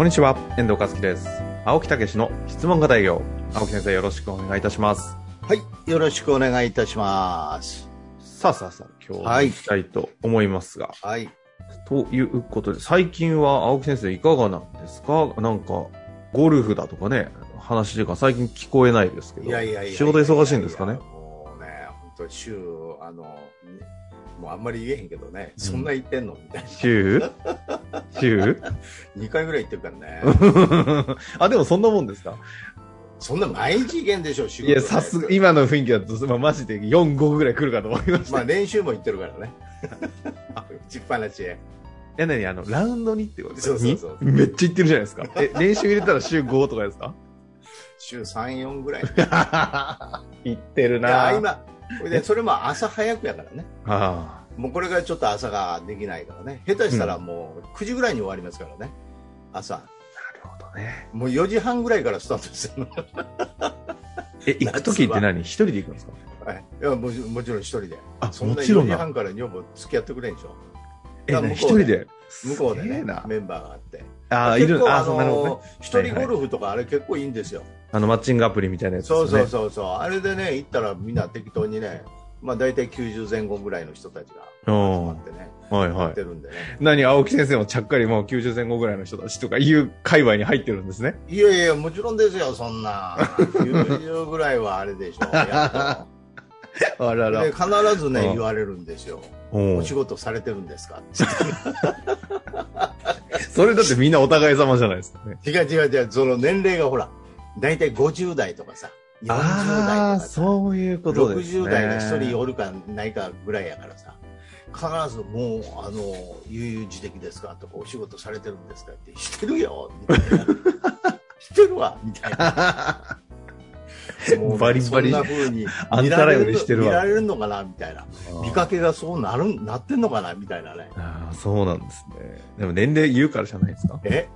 こんにちは、遠藤和樹です。青木武の質問型営業。青木先生よろしくお願いいたします。はい、よろしくお願いいたします。さあさあさあ、今日もはい行きたいと思いますが、はい。ということで、最近は青木先生いかがなんですか？なんか、ゴルフだとかね、話が最近聞こえないですけど、いやいやいや仕事忙しいんですかね？もうね、本当週、あの、もうあんまり言えへんけどね、そんな言ってんの？みたいな。週？週？2回ぐらい言ってるからね。あ、でもそんなもんですか？そんな毎日行けんでしょ、仕事いや、さすが、今の雰囲気だと、まあ、マジで4、5ぐらい来るかと思いました。まあ練習も行ってるからね。打ちっぱなしへ。え、なに、あの、ラウンドにってことそうそうそうに？めっちゃ行ってるじゃないですか。え、練習入れたら週5とかですか？週3、4ぐらい。い 行ってるなや、今、それでそれも朝早くやからね。あもうこれがちょっと朝ができないからね。下手したらもう9時ぐらいに終わりますからね。朝。あ、なるほどね。もう4時半ぐらいからスタートですよ。え、行くときって何？一人で行くんですか？はい、いやもちもちろん一人で。あそんな4時半から女房付き合ってくれんでしょ？え、一人で？向こうですねメンバーがあって。あー、いる、ああそうなるほどねの。一人ゴルフとかあれ結構いいんですよ。あの、マッチングアプリみたいなやつですそう。そうそうそう。あれでね、行ったらみんな適当にね、まあ大体90前後ぐらいの人たちが集まってね、やはいはい。ってるんでね。何、青木先生もちゃっかりもう90前後ぐらいの人たちとかいう界隈に入ってるんですね。いやいや、もちろんですよ、そんな。90ぐらいはあれでしょ。やあらっとで必ずね、うん言われるんですよ。おお仕事されてるんですか それだってみんなお互い様じゃないですかね。違う違う違う、その年齢がほら、大体50代とかさ、40代とああ、かさ、そういうことですね。60代が1人おるかないかぐらいやからさ、必ずもう、あの、悠々自適ですかとか、お仕事されてるんですかって、してるよみたいな。してるわみたいな。もうねバリバリそんな風にあんたらよりしてるわ見られるのかなみたいな。見かけがそうなる、なってんのかなみたいなね。ああ、そうなんですね。でも年齢言うからじゃないですか？え？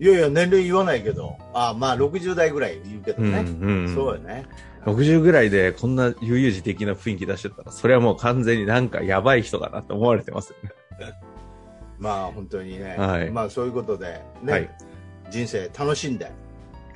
いやいや、年齢言わないけど、あまあ60代ぐらい言うけどうんね。うん。そうよね。60ぐらいでこんな悠々自適な雰囲気出してたら、それはもう完全になんかやばい人だなって思われてますよね。まあ本当にね、はいまあそういうことで、ねはい人生楽しんで、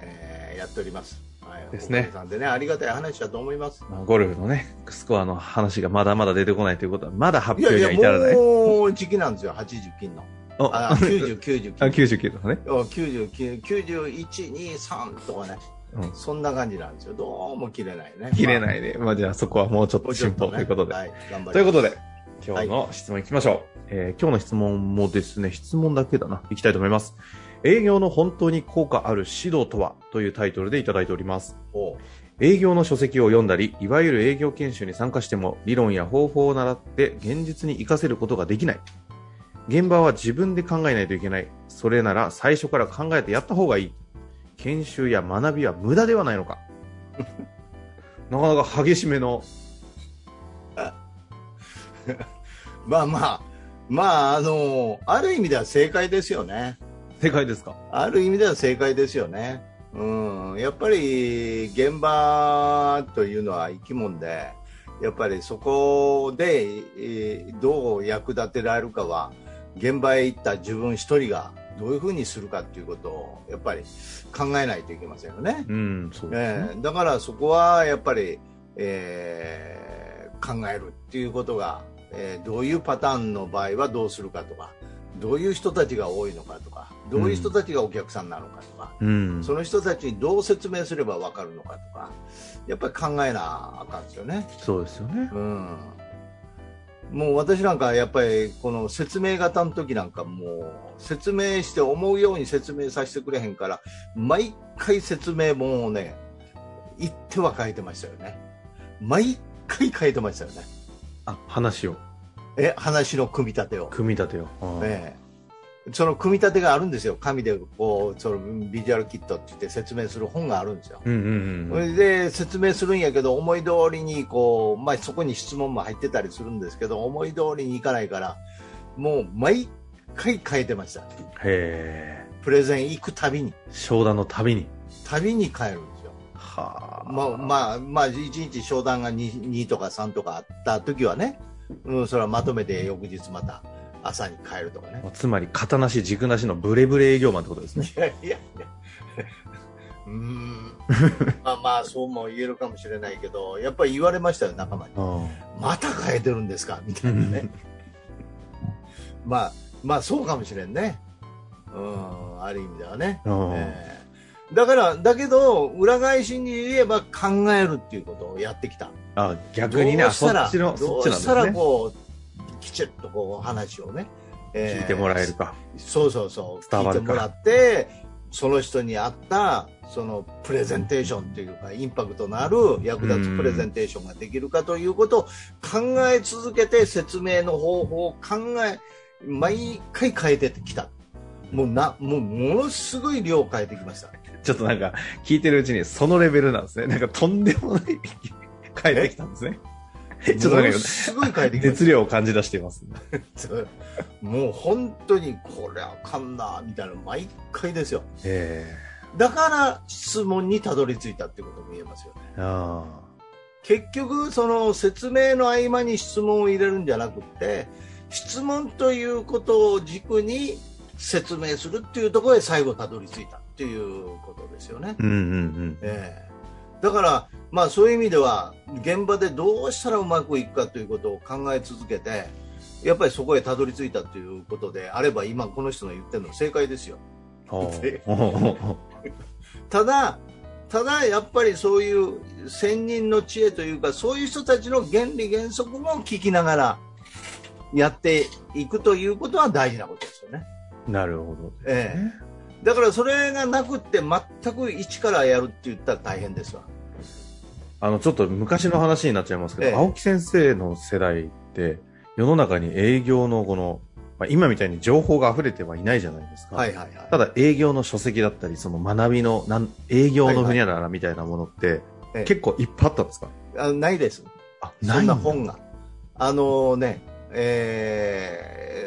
えーやっております。はい、ですねさんでね、ありがたい話だと思います。まあ、ゴルフのね、スコアの話がまだまだ出てこないということは、まだ発いやいや、表には至らない。もう時期なんですよ、80金の。おあ、90、90あ金。99とかね。お99、91、2、3とかね、うんそんな感じなんですよ。どうも切れないね。切れい。ないで。まあじゃあそこはもうちょっと進歩ということで。はい、ということで、今日の質問いきましょう。えー今日の質問もですね、質問だけだな。いきたいと思います。営業の本当に効果ある指導とはというタイトルでいただいております。営業の書籍を読んだり、いわゆる営業研修に参加しても理論や方法を習って現実に活かせることができない。現場は自分で考えないといけない。それなら最初から考えてやった方がいい。研修や学びは無駄ではないのか。なかなか激しめの。まあまあ、まあ、あの、ある意味では正解ですよね。正解ですか？ある意味では正解ですよね。うん、やっぱり現場というのは生き物で、やっぱりそこで、えーどう役立てられるかは、現場へ行った自分一人がどういうふうにするかということを、やっぱり考えないといけませんよね。うん、そうですね。えーだからそこはやっぱり、えー考えるっていうことが、えーどういうパターンの場合はどうするかとかどういう人たちが多いのかとかどういう人たちがお客さんなのかとか、うん。その人たちにどう説明すれば分かるのかとかやっぱり考えなあかんですよね。そうですよね。うんもう私なんかやっぱりこの説明型の時なんかもう説明して思うように説明させてくれへんから毎回説明もね言っては書いてましたよね。毎回書いてましたよね。あ、話を。え話の組み立てを、組み立てよう。その組み立てがあるんですよ、紙でこうそのビジュアルキットって言って説明する本があるんですよ。うんうんそれで説明するんやけど、思い通りにこう、まあ、そこに質問も入ってたりするんですけど、思い通りにいかないから、もう毎回変えてました。へえ。プレゼン行くたびに、商談のたびに。旅に変えるんですよ。はあ。まあ、まあ、まあ、1日商談が 2, 2とか3とかあった時はね、うん、それはまとめて翌日また朝に帰るとかね。つまり、型なし、軸なしのブレブレ営業マンってことですね。いやいやいや。うーん。まあまあ、そうも言えるかもしれないけど、やっぱり言われましたよ、仲間に。うんまた変えてるんですか？みたいなね。まあ、まあそうかもしれんね。うん、ある意味ではね。うんええだから、だけど、裏返しに言えば考えるっていうことをやってきた。あ、逆にね、あどうしたらそっちの、そどっちなんですうしたらね。こう、きちっとこう話をね、え聞いてもらえるか。そうそうそう。伝わるか聞いてもらって、その人に合った、そのプレゼンテーションっていうか、インパクトのある役立つプレゼンテーションができるかということを考え続けて説明の方法を考え、毎回変えてきた。もうな、もうものすごい量変えてきました。ちょっとなんか、聞いてるうちにそのレベルなんですね。なんかとんでもない、変えてきたんですね。ちょっとなんかすごい変えてき熱量を感じ出しています、ね。た。もう本当にこれあかんな、みたいな、毎回ですよ。えだから質問にたどり着いたってことも言えますよね。えあ結局その説明の合間に質問を入れるんじゃなくって質問ということを軸に説明するっていうところへ最後たどり着いたっていうことですよねあ。。うんうんうん。ええだから、まあ、そういう意味では現場でどうしたらうまくいくかということを考え続けてやっぱりそこへたどり着いたということであれば今この人の言ってるの正解ですよ。ただ、ただやっぱりそういう先人の知恵というか、そういう人たちの原理原則も聞きながらやっていくということは大事なことですよね。うなるほど。ええ。だからそれがなくって全く一からやるって言ったら大変ですわ。あの、ちょっと昔の話になっちゃいますけど、ええ青木先生の世代って、世の中に営業のこの、まあ、今みたいに情報が溢れてはいないじゃないですか。はいはいはい。ただ営業の書籍だったり、その学びの、なん営業のふにゃららみたいなものって、ええ結構いっぱいあったんですか？あないです。あ、そんなだ本が。あのね、え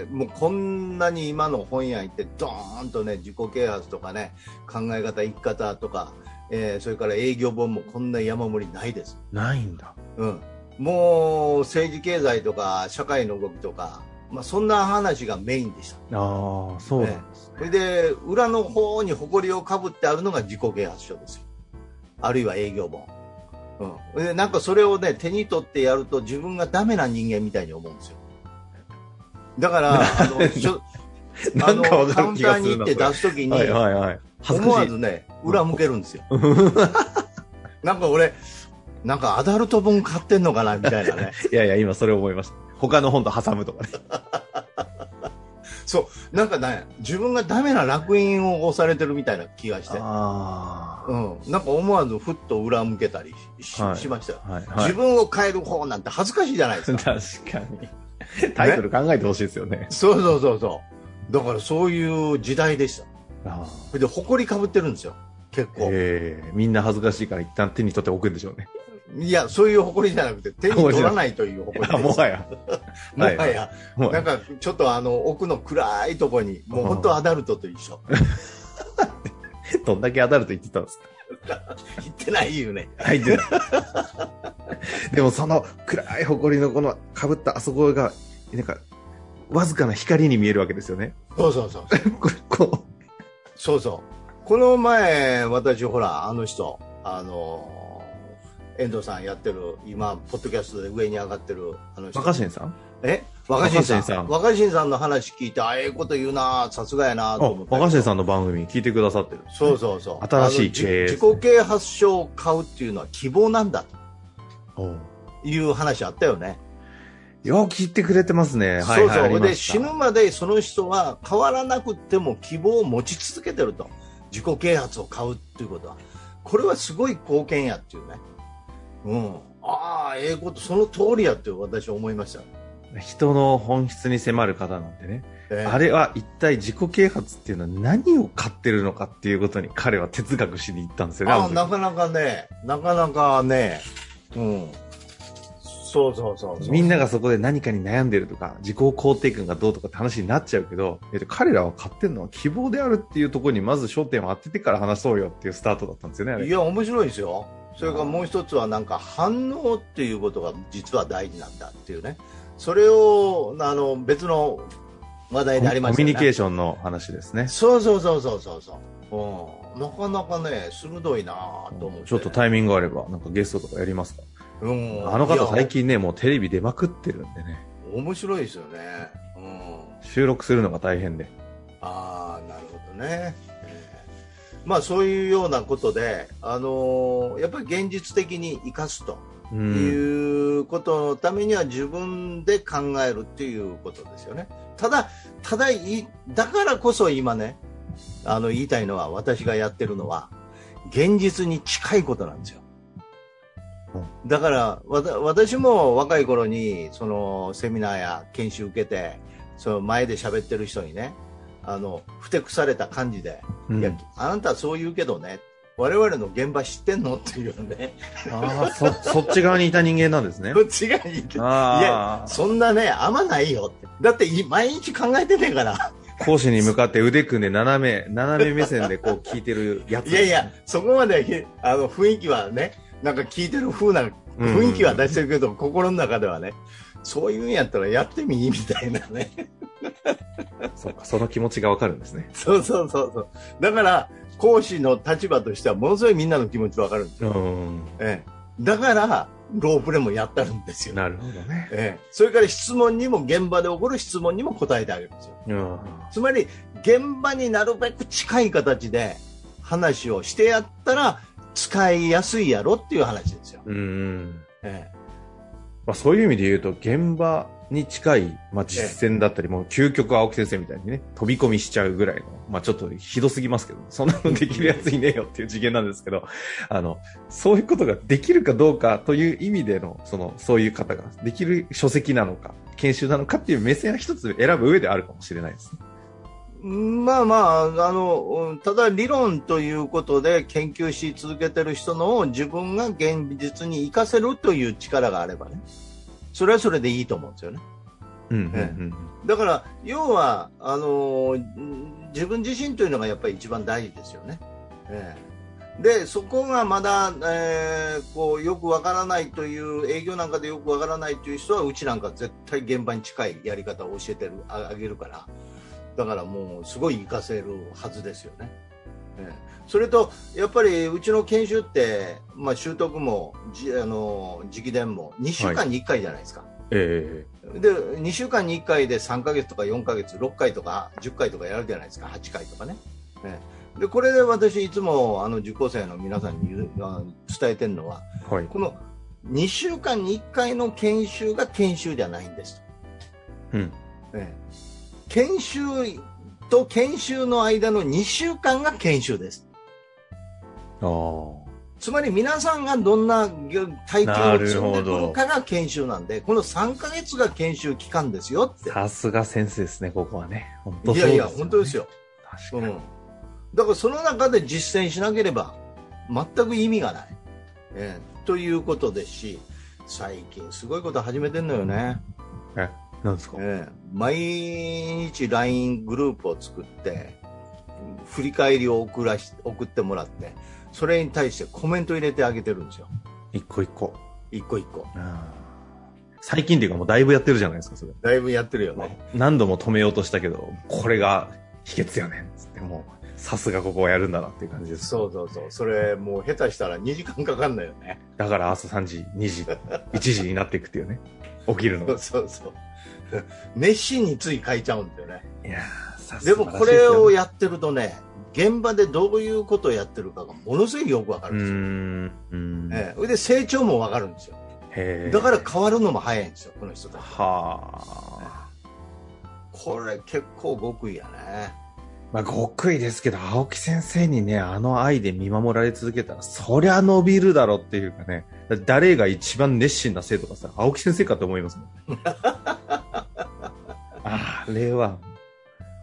ーもうこんなに今の本屋行ってドーンとね自己啓発とかね考え方生き方とか、えーそれから営業本もこんな山盛りないです、ないんだ。うん、もう政治経済とか社会の動きとか、まあ、そんな話がメインでした。ああ、そうなんですそれで裏の方に誇りをかぶってあるのが自己啓発書ですよ。あるいは営業本、うん、でなんかそれをね手に取ってやると自分がダメな人間みたいに思うんですよ。だからあの しょあなんのかわかるカウンター気がするなに行って出すときに、はいはいはい。恥ず思わかしい。ずね裏向けるんですよ。なんか俺なんかアダルト本買ってんのかなみたいなね。いやいや、今それ思いました。他の本と挟むとかね。そう。なんかね自分がダメな楽印を押されてるみたいな気がして。あうん、なんか思わずふっと裏向けたりし,、はい。しましたよ、あ。はい。自分を変える方なんて恥ずかしいじゃないですか。確かに。タイトル考えてほしいですよね。そうそうそうそう。だからそういう時代でした。あそれで誇りかぶってるんですよ。結構、ええみんな恥ずかしいから一旦手に取っておくんでしょうね。いやそういう誇りじゃなくて手に取らないという誇りあ、ですもはや。もはや。なんかちょっとあの奥の暗いところにもう本当アダルトと一緒。どんだけアダルト言ってたんですか？言ってないよね。はい、ででもその暗い埃のこの被ったあそこが、なんか、わずかな光に見えるわけですよね。そうそうそう これ、こそうそう。この前、私、ほら、あの人、あの、遠藤さんやってる、今、ポッドキャストで上に上がってる、あのう、人。若新さん？え？若新さん。若新さん若新さんの話聞いて、あええこと言うなさすがやなあと思っ、て。若新さんの番組聞いてくださってる。そうそうそう。新しい経営自己啓発書を買うっていうのは希望なんだという話あったよね。よう聞いてくれてますね。はい、そうそう。で、死ぬまでその人は変わらなくても希望を持ち続けてると。自己啓発を買うっていうことは。これはすごい貢献やっていうね。うん。ああ、ええこと、その通りやって私は思いました。人の本質に迫る方なんでね。ええあれは一体自己啓発っていうのは何を買ってるのかっていうことに彼は哲学しに行ったんですよね。あなかなかね、なかなかね、うん。そうそうそう。みんながそこで何かに悩んでるとか、自己肯定感がどうとかって話になっちゃうけど、えっと、彼らは買ってるのは希望であるっていうところにまず焦点を当ててから話そうよっていうスタートだったんですよね。いや、面白いですよ。それからもう一つはなんか反応っていうことが実は大事なんだっていうね。それを、あの、別の話題でありましたよね。コミュニケーションの話ですね。そうそうそうそうそうそう。うん。なかなかね、鋭いなぁと思って。ちょっとタイミングがあれば、なんかゲストとかやりますか？うん。あの方最近ね、もうテレビ出まくってるんでね、面白いですよね。うん。収録するのが大変で。ああ、なるほどね。えーまあそういうようなことで、あのーやっぱり現実的に生かすとう。いうんことのためには自分で考えるっていうことですよね。ただ、ただい、だからこそ今ね、あの言いたいのは私がやってるのは、現実に近いことなんですよ。だから、わた私も若い頃に、その、セミナーや研修受けて、その前で喋ってる人にね、あの、ふてくされた感じで、うんいや、あなたはそう言うけどね、我々の現場知ってんの？っていうね、ああ、そ、そっち側にいた人間なんですねこ。っちが言って、いあや、そんなね、あんまないよって。だってい、毎日考えてねえから。あ、講師に向かって腕組んで斜め、斜め目線でこう聞いてるやつ。いやいや、そこまでひ、あの、雰囲気はね、なんか聞いてる風な、雰囲気は出してるけど、心の中ではね、そういうんやったらやってみみたいなね。そうか、その気持ちがわかるんですね。そうそうそうそう。だから、講師の立場としては、ものすごいみんなの気持ちわかるんですよ。うん。ええ。だから、ロープレもやったるんですよ。なるほどね。ええ。それから質問にも、現場で起こる質問にも答えてあげるんですよ。うん。つまり、現場になるべく近い形で話をしてやったら、使いやすいやろっていう話ですよ。うん。えまあ、そういう意味で言うと、現場に近い、まあ、実践だったり、もう究極青木先生みたいにね、飛び込みしちゃうぐらいの、まあ、ちょっとひどすぎますけど、そんなのできるやついねえよっていう次元なんですけど、あの、そういうことができるかどうかという意味での、その、そういう方ができる書籍なのか、研修なのかっていう目線は一つ選ぶ上であるかもしれないですね。えまあまあ、あの、うんただ理論ということで研究し続けてる人のを自分が現実に活かせるという力があればね、それはそれでいいと思うんですよね。うん、うん、えうん。だから、要は、あのん自分自身というのがやっぱり一番大事ですよね。ええで、そこがまだ、えーこう、よくわからないという、営業なんかでよくわからないという人は、うちなんか絶対現場に近いやり方を教えてあげるから。だからもう、すごい活かせるはずですよね。ええそれと、やっぱりうちの研修って、まあ、習得も、じあの、直伝も、2週間に1回じゃないですか。えで2週間に1回で3ヶ月とか4ヶ月6回とか10回とかやるじゃないですか8回とかね、ねでこれで私いつもあの受講生の皆さんに伝えてるのはえはい。この2週間に1回の研修が研修じゃないんですうん。と、ね研修と研修の間の2週間が研修です。つまり皆さんがどんな体験を積んでくるかが研修なんでこの3ヶ月が研修期間ですよってさすが先生ですね、ここはね。本当いやいや本当ですよ。よ確かに。うん、だからその中で実践しなければ全く意味がない、ええということですし最近すごいこと始めてんのよね、え、なんですか？ええ毎日 LINE グループを作って振り返りを送らし送ってもらってそれに対してコメント入れてあげてるんですよ一個一個。一個一個最近っていうかもうだいぶやってるじゃないですか、それ。だいぶやってるよね何度も止めようとしたけど、これが秘訣やねん。つってもう、さすがここはやるんだなっていう感じです。そうそうそうそれもう下手したら2時間かかんないよねだから朝3時、2時、1時になっていくっていうね。起きるのが。そうそうそう 熱心につい書いちゃうんだよねいやでがもこれをやってるとね、現場でどういうことをやってるかがものすごいよくわかうるんですよ。うん。ええそれで成長もわかるんですよ。だから変わるのも早いんですよ、この人たち。はあ。これ結構極意やね。まあ、極意ですけど、青木先生にね、あの愛で見守られ続けたら、そりゃ伸びるだろっていうかね、だ誰が一番熱心な生徒かさ、青木先生かと思いますもん。あれは、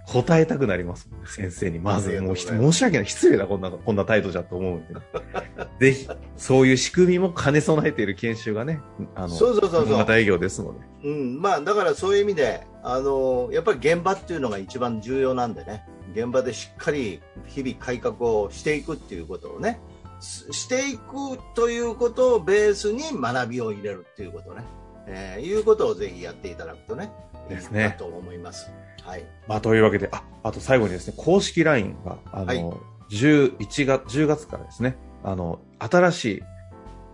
答えたくなります、先生に。まず、もう申し訳ない。失礼だ、こんな、こんな態度じゃと思うんで、ぜひ、そういう仕組みも兼ね備えている研修がね、あの、そうそうそうそう。また営業ですので。うん、まあだからそういう意味で、あのやっぱり現場っていうのが一番重要なんでね、現場でしっかり日々改革をしていくっていうことをね、すしていくということをベースに学びを入れるっていうことね、えーいうことをぜひやっていただくとね、ですねと思います。はい。まあ、というわけで、あ、あと最後にですね、公式 LINE が、あの、はい11月、10月からですね、あの、新しい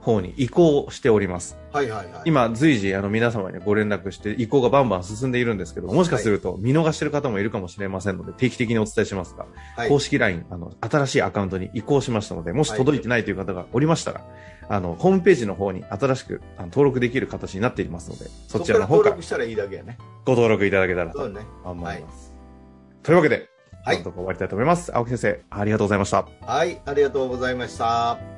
方に移行しております。はいはいはい。今、随時、あの、皆様にご連絡して、移行がバンバン進んでいるんですけど、もしかすると見逃してる方もいるかもしれませんので、定期的にお伝えしますが、はい公式 LINE、あの、新しいアカウントに移行しましたので、もし届いてないという方がおりましたら、あの、ホームページの方に新しくあの登録できる形になっていますので、そちらの方から登録したらいいだけやね。ご登録いただけたらとそうね。思います。というわけで、はい今のところ終わりたいと思います。青木先生、ありがとうございました。はい、ありがとうございました。